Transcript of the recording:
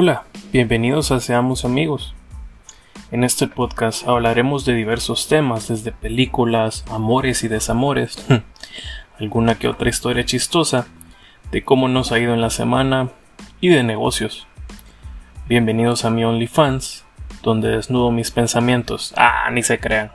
Hola, bienvenidos a Seamos Amigos. En este podcast hablaremos de diversos temas, desde películas, amores y desamores, alguna que otra historia chistosa, de cómo nos ha ido en la semana y de negocios. Bienvenidos a mi OnlyFans, donde desnudo mis pensamientos. Ah, ni se crean.